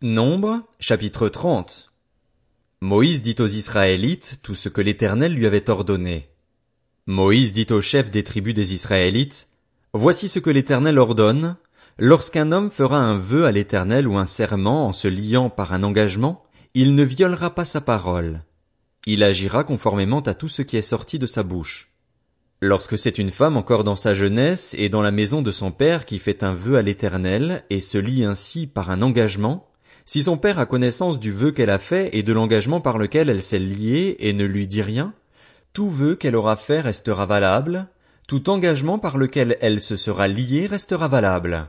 Nombre, chapitre 30 Moïse dit aux Israélites tout ce que l'Éternel lui avait ordonné. Moïse dit aux chefs des tribus des Israélites, Voici ce que l'Éternel ordonne, lorsqu'un homme fera un vœu à l'Éternel ou un serment en se liant par un engagement, il ne violera pas sa parole. Il agira conformément à tout ce qui est sorti de sa bouche. Lorsque c'est une femme encore dans sa jeunesse et dans la maison de son père qui fait un vœu à l'Éternel et se lie ainsi par un engagement, si son père a connaissance du vœu qu'elle a fait et de l'engagement par lequel elle s'est liée et ne lui dit rien, tout vœu qu'elle aura fait restera valable, tout engagement par lequel elle se sera liée restera valable.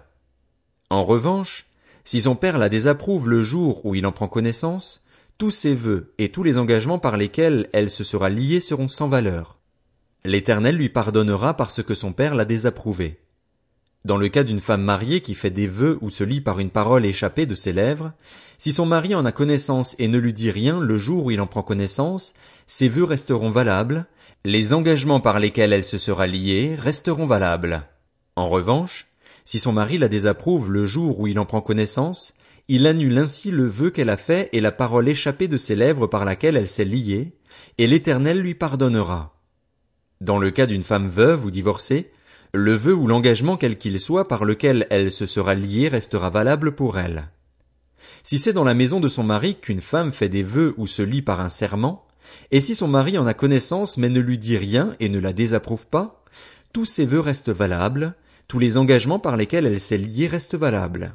En revanche, si son père la désapprouve le jour où il en prend connaissance, tous ses vœux et tous les engagements par lesquels elle se sera liée seront sans valeur. L'Éternel lui pardonnera parce que son père l'a désapprouvé. Dans le cas d'une femme mariée qui fait des vœux ou se lie par une parole échappée de ses lèvres, si son mari en a connaissance et ne lui dit rien le jour où il en prend connaissance, ses vœux resteront valables, les engagements par lesquels elle se sera liée resteront valables. En revanche, si son mari la désapprouve le jour où il en prend connaissance, il annule ainsi le vœu qu'elle a fait et la parole échappée de ses lèvres par laquelle elle s'est liée, et l'Éternel lui pardonnera. Dans le cas d'une femme veuve ou divorcée, le vœu ou l'engagement quel qu'il soit par lequel elle se sera liée restera valable pour elle. Si c'est dans la maison de son mari qu'une femme fait des vœux ou se lie par un serment, et si son mari en a connaissance mais ne lui dit rien et ne la désapprouve pas, tous ses vœux restent valables, tous les engagements par lesquels elle s'est liée restent valables.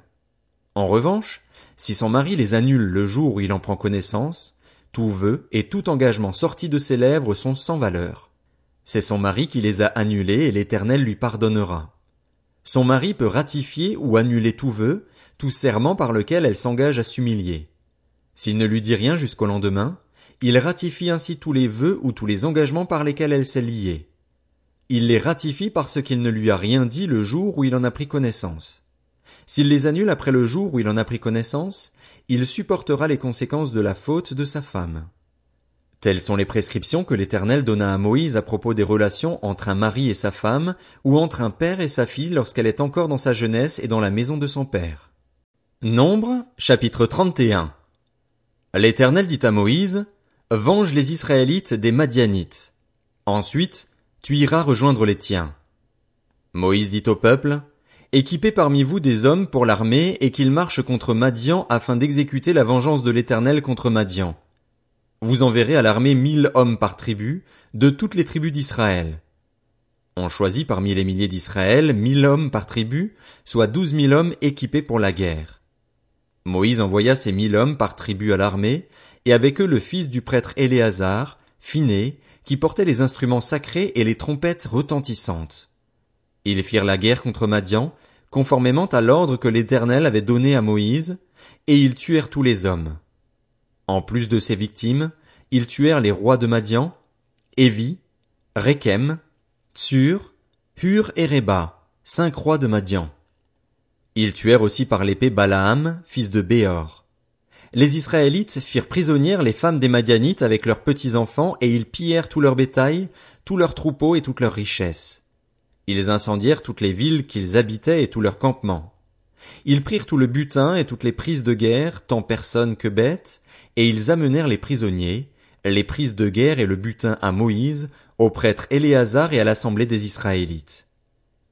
En revanche, si son mari les annule le jour où il en prend connaissance, tout vœu et tout engagement sorti de ses lèvres sont sans valeur. C'est son mari qui les a annulés et l'Éternel lui pardonnera. Son mari peut ratifier ou annuler tout vœu, tout serment par lequel elle s'engage à s'humilier. S'il ne lui dit rien jusqu'au lendemain, il ratifie ainsi tous les vœux ou tous les engagements par lesquels elle s'est liée. Il les ratifie parce qu'il ne lui a rien dit le jour où il en a pris connaissance. S'il les annule après le jour où il en a pris connaissance, il supportera les conséquences de la faute de sa femme. Telles sont les prescriptions que l'Éternel donna à Moïse à propos des relations entre un mari et sa femme, ou entre un père et sa fille lorsqu'elle est encore dans sa jeunesse et dans la maison de son père. Nombre, chapitre 31. L'Éternel dit à Moïse, Venge les Israélites des Madianites. Ensuite, tu iras rejoindre les tiens. Moïse dit au peuple, Équipez parmi vous des hommes pour l'armée et qu'ils marchent contre Madian afin d'exécuter la vengeance de l'Éternel contre Madian. Vous enverrez à l'armée mille hommes par tribu, de toutes les tribus d'Israël. On choisit parmi les milliers d'Israël mille hommes par tribu, soit douze mille hommes équipés pour la guerre. Moïse envoya ces mille hommes par tribu à l'armée, et avec eux le fils du prêtre Éléazar, Phiné, qui portait les instruments sacrés et les trompettes retentissantes. Ils firent la guerre contre Madian, conformément à l'ordre que l'Éternel avait donné à Moïse, et ils tuèrent tous les hommes. En plus de ces victimes, ils tuèrent les rois de Madian, Évi, Rechem, Tsur, Hur et Reba, cinq rois de Madian. Ils tuèrent aussi par l'épée Balaam, fils de Béor. Les Israélites firent prisonnières les femmes des Madianites avec leurs petits-enfants et ils pillèrent tout leur bétail, tous leurs troupeaux et toutes leurs richesses. Ils incendièrent toutes les villes qu'ils habitaient et tous leurs campements. Ils prirent tout le butin et toutes les prises de guerre, tant personnes que bêtes, et ils amenèrent les prisonniers, les prises de guerre et le butin à Moïse, au prêtre Éléazar et à l'assemblée des Israélites.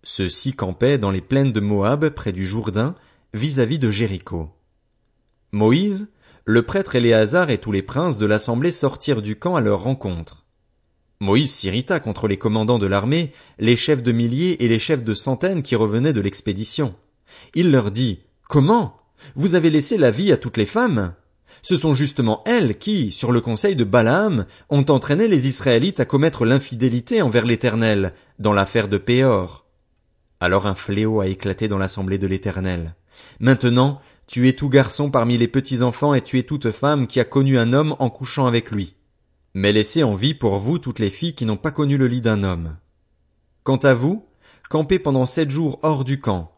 Ceux-ci campaient dans les plaines de Moab près du Jourdain, vis-à-vis de Jéricho. Moïse, le prêtre Éléazar et tous les princes de l'assemblée sortirent du camp à leur rencontre. Moïse s'irrita contre les commandants de l'armée, les chefs de milliers et les chefs de centaines qui revenaient de l'expédition. Il leur dit, Comment? Vous avez laissé la vie à toutes les femmes? Ce sont justement elles qui, sur le conseil de Balaam, ont entraîné les Israélites à commettre l'infidélité envers l'Éternel, dans l'affaire de Péor. Alors un fléau a éclaté dans l'assemblée de l'Éternel. Maintenant, tuez tout garçon parmi les petits enfants et tuez toute femme qui a connu un homme en couchant avec lui. Mais laissez en vie pour vous toutes les filles qui n'ont pas connu le lit d'un homme. Quant à vous, campez pendant sept jours hors du camp,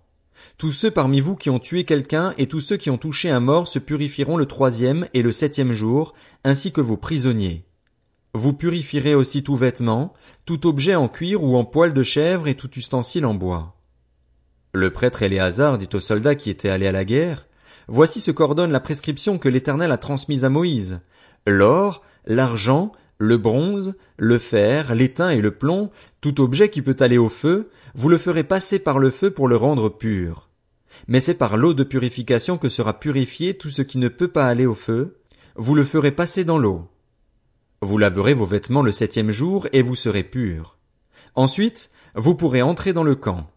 tous ceux parmi vous qui ont tué quelqu'un et tous ceux qui ont touché un mort se purifieront le troisième et le septième jour, ainsi que vos prisonniers. Vous purifierez aussi tout vêtement, tout objet en cuir ou en poil de chèvre et tout ustensile en bois. Le prêtre Éléazar dit aux soldats qui étaient allés à la guerre, voici ce qu'ordonne la prescription que l'Éternel a transmise à Moïse. L'or, l'argent, le bronze, le fer, l'étain et le plomb, tout objet qui peut aller au feu, vous le ferez passer par le feu pour le rendre pur. Mais c'est par l'eau de purification que sera purifié tout ce qui ne peut pas aller au feu, vous le ferez passer dans l'eau. Vous laverez vos vêtements le septième jour et vous serez purs. Ensuite, vous pourrez entrer dans le camp.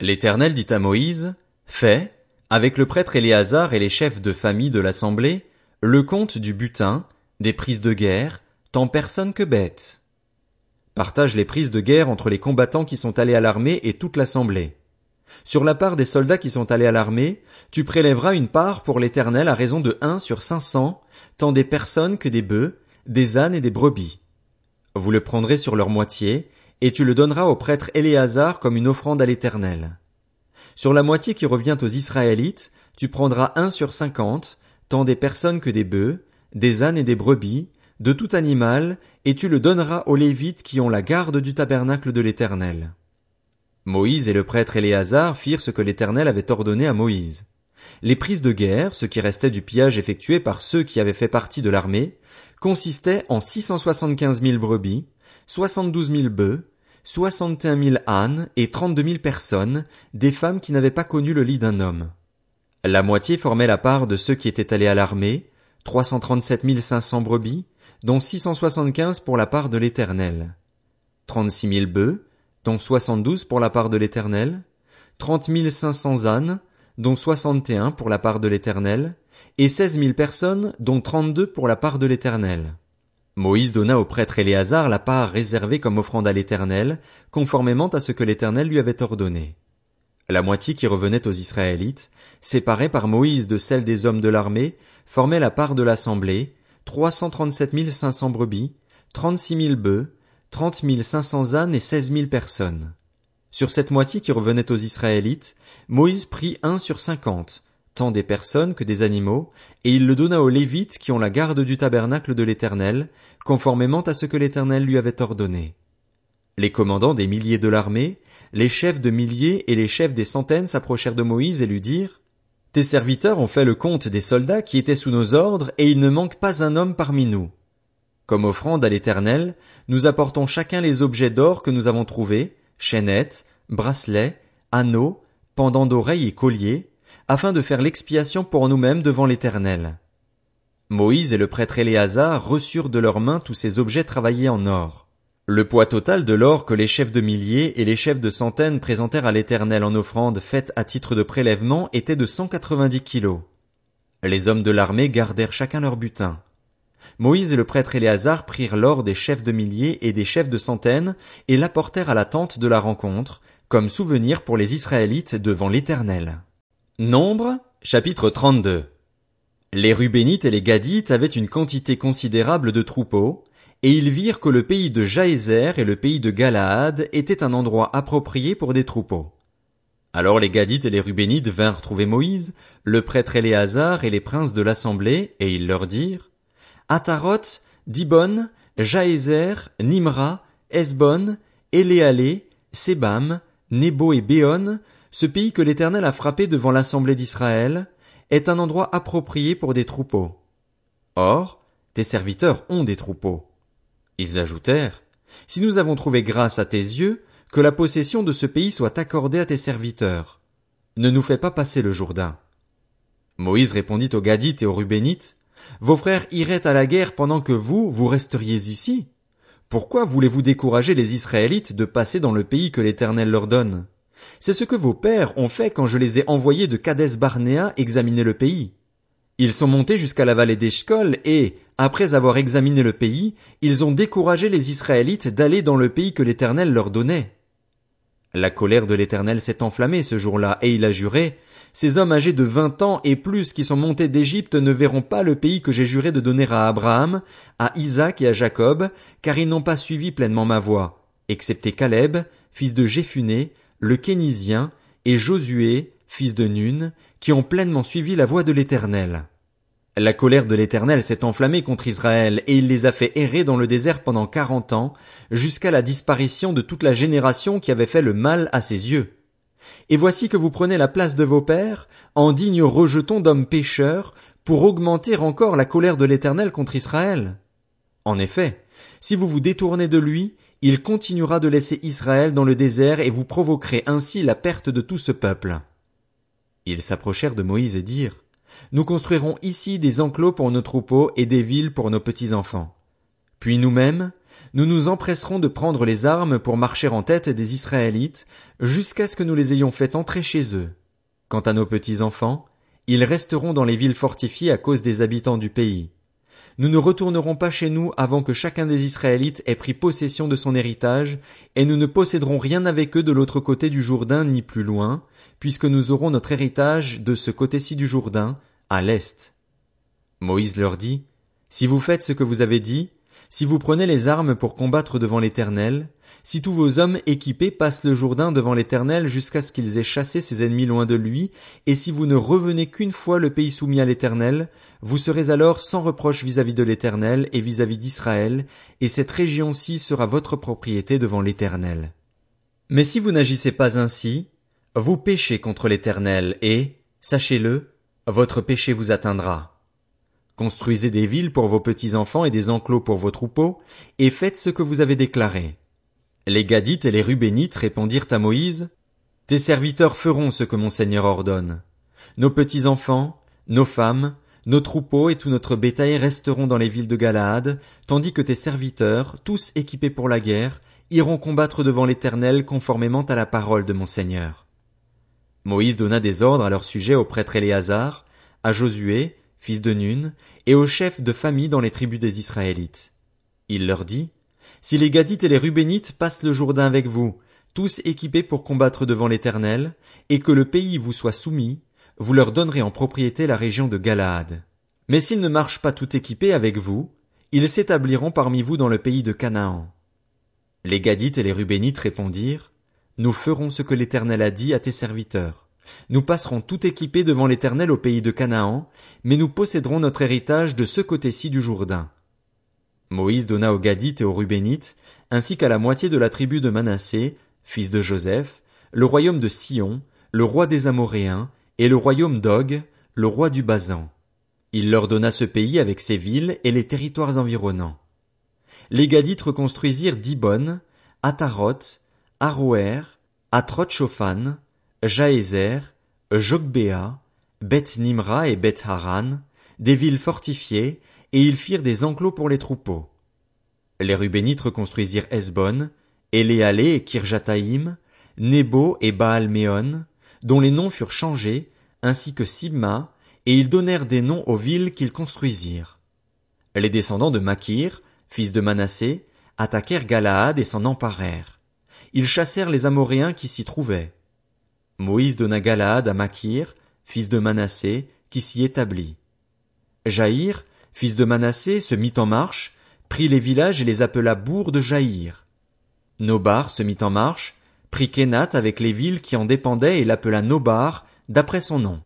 L'Éternel dit à Moïse, Fais, avec le prêtre Éléazar et les chefs de famille de l'assemblée, le compte du butin, des prises de guerre, tant personne que bête. Partage les prises de guerre entre les combattants qui sont allés à l'armée et toute l'assemblée. Sur la part des soldats qui sont allés à l'armée, tu prélèveras une part pour l'Éternel à raison de un sur cinq cents, tant des personnes que des bœufs, des ânes et des brebis. Vous le prendrez sur leur moitié, et tu le donneras au prêtre Éléazar comme une offrande à l'Éternel. Sur la moitié qui revient aux Israélites, tu prendras un sur cinquante, tant des personnes que des bœufs, des ânes et des brebis, de tout animal, et tu le donneras aux Lévites qui ont la garde du tabernacle de l'Éternel. Moïse et le prêtre Éléazar firent ce que l'Éternel avait ordonné à Moïse. Les prises de guerre, ce qui restait du pillage effectué par ceux qui avaient fait partie de l'armée, consistaient en six cent soixante-quinze mille brebis, soixante-douze mille bœufs, soixante et un mille ânes et trente-deux mille personnes, des femmes qui n'avaient pas connu le lit d'un homme. La moitié formait la part de ceux qui étaient allés à l'armée, trois cent trente-sept mille cinq cents brebis, dont six cent soixante-quinze pour la part de l'Éternel. Trente-six mille bœufs, dont soixante-douze pour la part de l'Éternel, trente mille cinq cents ânes, dont soixante et un pour la part de l'Éternel, et seize mille personnes, dont trente-deux pour la part de l'Éternel. Moïse donna au prêtre Éléazar la part réservée comme offrande à l'Éternel, conformément à ce que l'Éternel lui avait ordonné. La moitié qui revenait aux Israélites, séparée par Moïse de celle des hommes de l'armée, formait la part de l'assemblée, trois cent trente-sept mille cinq cents brebis, trente-six mille bœufs, trente mille cinq cents ânes et seize mille personnes. Sur cette moitié qui revenait aux Israélites, Moïse prit un sur cinquante, tant des personnes que des animaux, et il le donna aux Lévites qui ont la garde du tabernacle de l'Éternel, conformément à ce que l'Éternel lui avait ordonné. Les commandants des milliers de l'armée, les chefs de milliers et les chefs des centaines s'approchèrent de Moïse et lui dirent Tes serviteurs ont fait le compte des soldats qui étaient sous nos ordres, et il ne manque pas un homme parmi nous. Comme offrande à l'Éternel, nous apportons chacun les objets d'or que nous avons trouvés, chaînettes, bracelets, anneaux, pendants d'oreilles et colliers, afin de faire l'expiation pour nous-mêmes devant l'Éternel. Moïse et le prêtre Éléazar reçurent de leurs mains tous ces objets travaillés en or. Le poids total de l'or que les chefs de milliers et les chefs de centaines présentèrent à l'Éternel en offrande faite à titre de prélèvement était de cent quatre-vingt-dix kilos. Les hommes de l'armée gardèrent chacun leur butin. Moïse et le prêtre Éléazar prirent l'or des chefs de milliers et des chefs de centaines et l'apportèrent à la tente de la rencontre, comme souvenir pour les Israélites devant l'Éternel. Nombre, chapitre 32. Les Rubénites et les Gadites avaient une quantité considérable de troupeaux, et ils virent que le pays de Jaézer et le pays de Galaad étaient un endroit approprié pour des troupeaux. Alors les Gadites et les Rubénites vinrent trouver Moïse, le prêtre Éléazar et les princes de l'assemblée, et ils leur dirent, Ataroth, Dibon, Jaézer, Nimra, Esbon, Éléalé, Sebam, Nebo et Béon, ce pays que l'Éternel a frappé devant l'assemblée d'Israël, est un endroit approprié pour des troupeaux. Or, tes serviteurs ont des troupeaux. Ils ajoutèrent, Si nous avons trouvé grâce à tes yeux, que la possession de ce pays soit accordée à tes serviteurs. Ne nous fais pas passer le Jourdain. Moïse répondit aux Gadites et aux Rubénites, vos frères iraient à la guerre pendant que vous, vous resteriez ici. Pourquoi voulez-vous décourager les Israélites de passer dans le pays que l'Éternel leur donne? C'est ce que vos pères ont fait quand je les ai envoyés de Kadès Barnéa examiner le pays. Ils sont montés jusqu'à la vallée d'Eshcol et, après avoir examiné le pays, ils ont découragé les Israélites d'aller dans le pays que l'Éternel leur donnait. La colère de l'Éternel s'est enflammée ce jour-là, et il a juré, ces hommes âgés de vingt ans et plus qui sont montés d'Égypte ne verront pas le pays que j'ai juré de donner à Abraham, à Isaac et à Jacob, car ils n'ont pas suivi pleinement ma voix, excepté Caleb, fils de Jéphuné, le Kénisien, et Josué, fils de Nun, qui ont pleinement suivi la voix de l'Éternel. La colère de l'Éternel s'est enflammée contre Israël, et il les a fait errer dans le désert pendant quarante ans, jusqu'à la disparition de toute la génération qui avait fait le mal à ses yeux. Et voici que vous prenez la place de vos pères, en dignes rejetons d'hommes pécheurs, pour augmenter encore la colère de l'Éternel contre Israël. En effet, si vous vous détournez de lui, il continuera de laisser Israël dans le désert et vous provoquerez ainsi la perte de tout ce peuple. Ils s'approchèrent de Moïse et dirent, Nous construirons ici des enclos pour nos troupeaux et des villes pour nos petits enfants. Puis nous-mêmes, nous nous empresserons de prendre les armes pour marcher en tête des Israélites jusqu'à ce que nous les ayons fait entrer chez eux. Quant à nos petits enfants, ils resteront dans les villes fortifiées à cause des habitants du pays. Nous ne retournerons pas chez nous avant que chacun des Israélites ait pris possession de son héritage, et nous ne posséderons rien avec eux de l'autre côté du Jourdain ni plus loin, puisque nous aurons notre héritage de ce côté-ci du Jourdain, à l'est. Moïse leur dit, Si vous faites ce que vous avez dit, si vous prenez les armes pour combattre devant l'Éternel, si tous vos hommes équipés passent le Jourdain devant l'Éternel jusqu'à ce qu'ils aient chassé ses ennemis loin de lui, et si vous ne revenez qu'une fois le pays soumis à l'Éternel, vous serez alors sans reproche vis-à-vis de l'Éternel et vis-à-vis d'Israël, et cette région-ci sera votre propriété devant l'Éternel. Mais si vous n'agissez pas ainsi, vous péchez contre l'Éternel, et, sachez-le, votre péché vous atteindra. Construisez des villes pour vos petits-enfants et des enclos pour vos troupeaux, et faites ce que vous avez déclaré. Les Gadites et les Rubénites répondirent à Moïse, Tes serviteurs feront ce que mon Seigneur ordonne. Nos petits-enfants, nos femmes, nos troupeaux et tout notre bétail resteront dans les villes de Galaad, tandis que tes serviteurs, tous équipés pour la guerre, iront combattre devant l'Éternel conformément à la parole de mon Seigneur. Moïse donna des ordres à leur sujet au prêtre Éléazar, à Josué, fils de Nun, et aux chefs de famille dans les tribus des Israélites. Il leur dit, Si les Gadites et les Rubénites passent le Jourdain avec vous, tous équipés pour combattre devant l'Éternel, et que le pays vous soit soumis, vous leur donnerez en propriété la région de Galaad. Mais s'ils ne marchent pas tout équipés avec vous, ils s'établiront parmi vous dans le pays de Canaan. Les Gadites et les Rubénites répondirent, Nous ferons ce que l'Éternel a dit à tes serviteurs. Nous passerons tout équipés devant l'Éternel au pays de Canaan, mais nous posséderons notre héritage de ce côté-ci du Jourdain. Moïse donna aux Gadites et aux Rubénites, ainsi qu'à la moitié de la tribu de Manassé, fils de Joseph, le royaume de Sion, le roi des Amoréens, et le royaume d'Og, le roi du Basan. Il leur donna ce pays avec ses villes et les territoires environnants. Les Gadites reconstruisirent Dibon, Ataroth, Aroer, Atroth-Shophan, Jaézer, Jogbéa, Beth Nimra et Beth Haran, des villes fortifiées, et ils firent des enclos pour les troupeaux. Les Rubénites reconstruisirent Esbon, Éléalé et Kirjataïm, Nebo et Baal-Méon, dont les noms furent changés, ainsi que Sibma, et ils donnèrent des noms aux villes qu'ils construisirent. Les descendants de Makir, fils de Manassé, attaquèrent Galaad et s'en emparèrent. Ils chassèrent les Amoréens qui s'y trouvaient. Moïse donna Galaad à Makir, fils de Manassé, qui s'y établit. Jaïr, fils de Manassé, se mit en marche, prit les villages et les appela bourgs de Jaïr. Nobar se mit en marche, prit Kénat avec les villes qui en dépendaient et l'appela Nobar, d'après son nom.